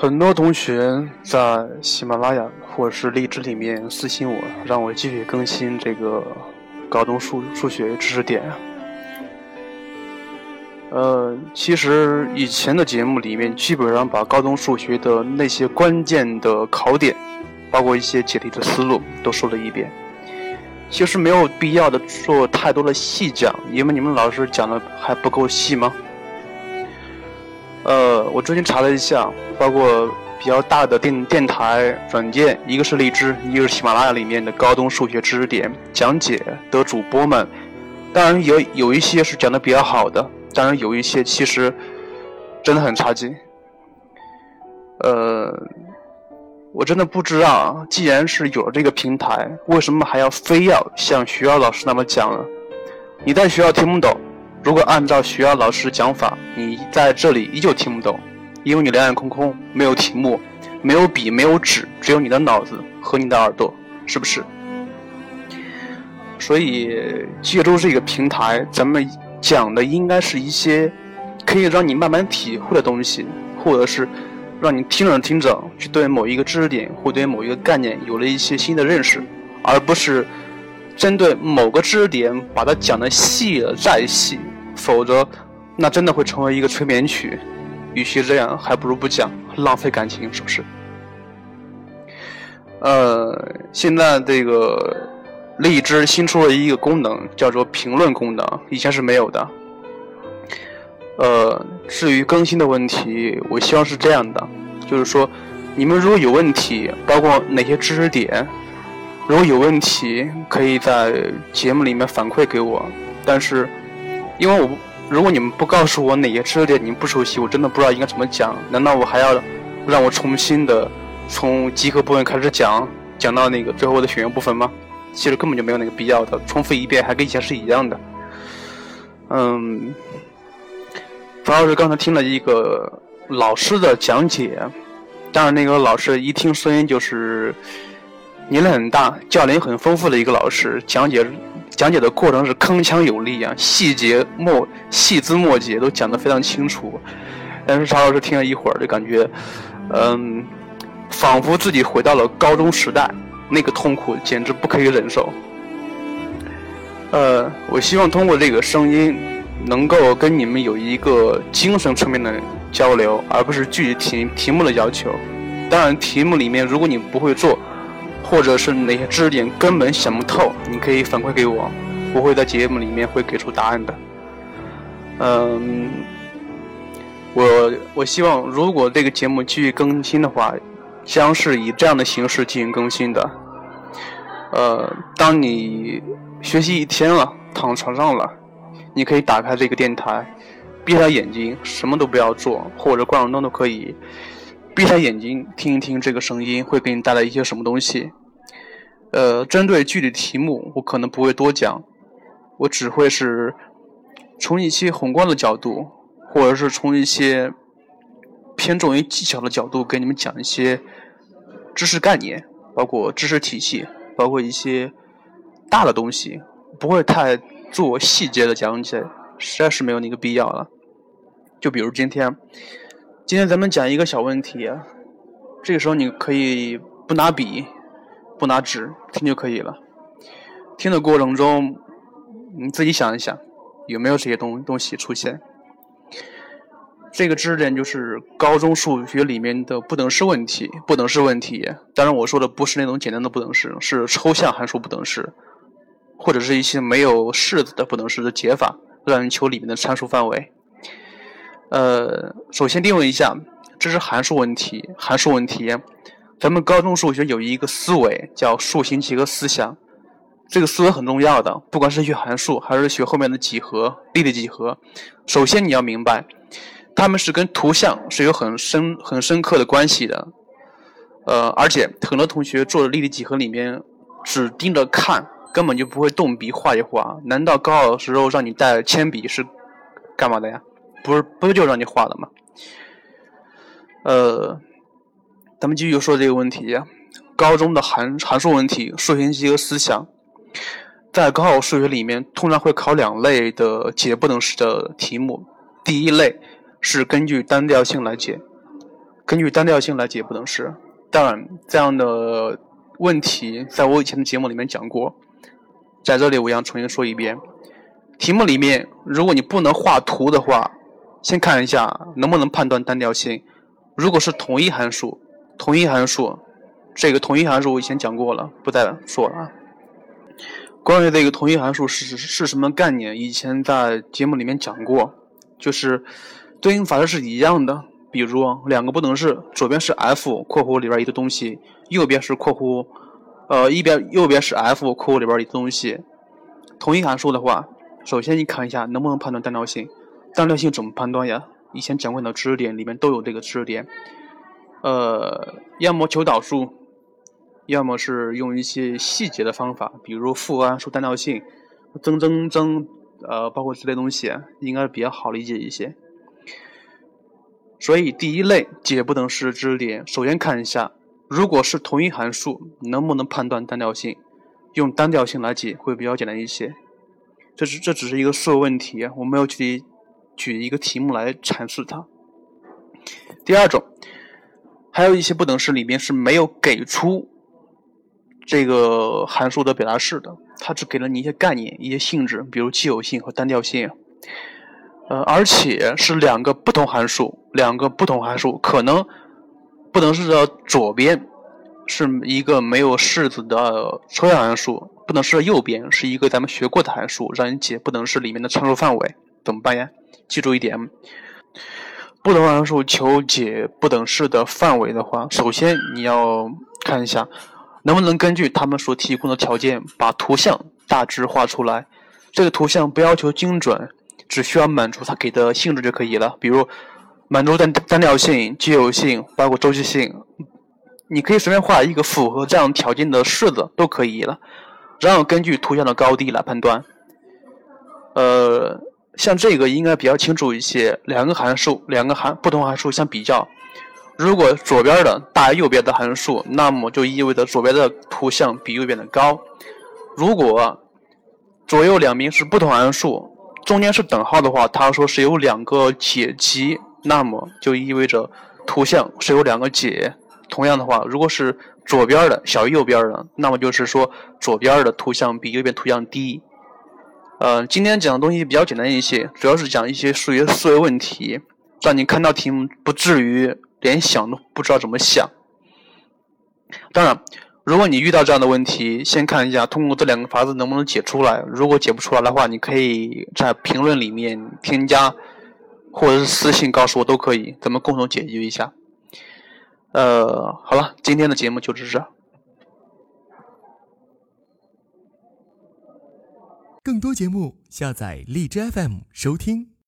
很多同学在喜马拉雅或者是荔枝里面私信我，让我继续更新这个高中数数学知识点。呃，其实以前的节目里面基本上把高中数学的那些关键的考点，包括一些解题的思路都说了一遍。其实没有必要的做太多的细讲，因为你们老师讲的还不够细吗？呃，我最近查了一下，包括比较大的电电台软件，一个是荔枝，一个是喜马拉雅里面的高中数学知识点讲解的主播们，当然有有一些是讲的比较好的，当然有一些其实真的很差劲。呃，我真的不知道，既然是有了这个平台，为什么还要非要像学校老师那么讲呢？你在学校听不懂。如果按照学校老师讲法，你在这里依旧听不懂，因为你两眼空空，没有题目，没有笔，没有纸，只有你的脑子和你的耳朵，是不是？所以借助这个平台，咱们讲的应该是一些可以让你慢慢体会的东西，或者是让你听着听着，去对某一个知识点或对某一个概念有了一些新的认识，而不是针对某个知识点把它讲的细了再细。否则，那真的会成为一个催眠曲。与其这样，还不如不讲，浪费感情，是不是？呃，现在这个荔枝新出了一个功能，叫做评论功能，以前是没有的。呃，至于更新的问题，我希望是这样的，就是说，你们如果有问题，包括哪些知识点，如果有问题，可以在节目里面反馈给我，但是。因为我如果你们不告诉我哪些知识点你们不熟悉，我真的不知道应该怎么讲。难道我还要让我重新的从集合部分开始讲，讲到那个最后的选用部分吗？其实根本就没有那个必要的，重复一遍还跟以前是一样的。嗯，主要是刚才听了一个老师的讲解，当然那个老师一听声音就是年龄很大、教龄很丰富的一个老师讲解。讲解的过程是铿锵有力啊，细节末细枝末节都讲得非常清楚。但是曹老师听了一会儿，就感觉，嗯，仿佛自己回到了高中时代，那个痛苦简直不可以忍受。呃，我希望通过这个声音，能够跟你们有一个精神层面的交流，而不是具体题题目的要求。当然，题目里面如果你不会做。或者是哪些知识点根本想不透，你可以反馈给我，我会在节目里面会给出答案的。嗯，我我希望如果这个节目继续更新的话，将是以这样的形式进行更新的。呃，当你学习一天了，躺床上了，你可以打开这个电台，闭上眼睛，什么都不要做，或者关上灯都可以。闭上眼睛听一听这个声音，会给你带来一些什么东西？呃，针对具体题目，我可能不会多讲，我只会是从一些宏观的角度，或者是从一些偏重于技巧的角度，给你们讲一些知识概念，包括知识体系，包括一些大的东西，不会太做细节的讲解，实在是没有那个必要了。就比如今天。今天咱们讲一个小问题，这个时候你可以不拿笔、不拿纸听就可以了。听的过程中，你自己想一想，有没有这些东东西出现？这个知识点就是高中数学里面的不等式问题。不等式问题，当然我说的不是那种简单的不等式，是抽象函数不等式，或者是一些没有式子的不等式的解法，让你求里面的参数范围。呃，首先定位一下，这是函数问题。函数问题，咱们高中数学有一个思维叫数形几何思想，这个思维很重要的。不管是学函数还是学后面的几何、立体几何，首先你要明白，它们是跟图像是有很深、很深刻的关系的。呃，而且很多同学做的立体几何里面只盯着看，根本就不会动笔画一画。难道高考的时候让你带铅笔是干嘛的呀？不是，不就让你画的吗？呃，咱们继续说这个问题。高中的函函数问题、数形几何思想，在高考数学里面通常会考两类的解不等式的题目。第一类是根据单调性来解，根据单调性来解不等式。当然，这样的问题在我以前的节目里面讲过，在这里我要重新说一遍。题目里面，如果你不能画图的话，先看一下能不能判断单调性。如果是同一函数，同一函数，这个同一函数我以前讲过了，不再说了。啊。关于这个同一函数是是什么概念，以前在节目里面讲过，就是对应法则是一样的。比如两个不等式，左边是 f（ 括弧里边一个东西），右边是括弧，呃，一边右边是 f（ 括弧里边一个东西）。同一函数的话，首先你看一下能不能判断单调性。单调性怎么判断呀？以前讲过的知识点里面都有这个知识点。呃，要么求导数，要么是用一些细节的方法，比如复函数单调性、增增增，呃，包括这类东西，应该比较好理解一些。所以第一类解不等式知识点，首先看一下，如果是同一函数，能不能判断单调性？用单调性来解会比较简单一些。这是这只是一个数学问题，我没有具体举一个题目来阐释它。第二种，还有一些不等式里面是没有给出这个函数的表达式的，它只给了你一些概念、一些性质，比如奇偶性和单调性。呃，而且是两个不同函数，两个不同函数，可能不等式的左边是一个没有式子的抽象函数，不等式的右边是一个咱们学过的函数，让你解不等式里面的参数范围，怎么办呀？记住一点，不同函数求解不等式的范围的话，首先你要看一下能不能根据他们所提供的条件把图像大致画出来，这个图像不要求精准。只需要满足它给的性质就可以了，比如满足单单调性、奇偶性，包括周期性，你可以随便画一个符合这样条件的式子都可以了，然后根据图像的高低来判断。呃，像这个应该比较清楚一些，两个函数，两个函不同函数相比较，如果左边的大于右边的函数，那么就意味着左边的图像比右边的高；如果左右两边是不同函数。中间是等号的话，它说是有两个解集，那么就意味着图像是有两个解。同样的话，如果是左边的小于右边的，那么就是说左边的图像比右边图像低。呃，今天讲的东西比较简单一些，主要是讲一些数学思维问题，让你看到题目不至于连想都不知道怎么想。当然。如果你遇到这样的问题，先看一下通过这两个法子能不能解出来。如果解不出来的话，你可以在评论里面添加，或者是私信告诉我都可以，咱们共同解决一下。呃，好了，今天的节目就是这。更多节目下载荔枝 FM 收听。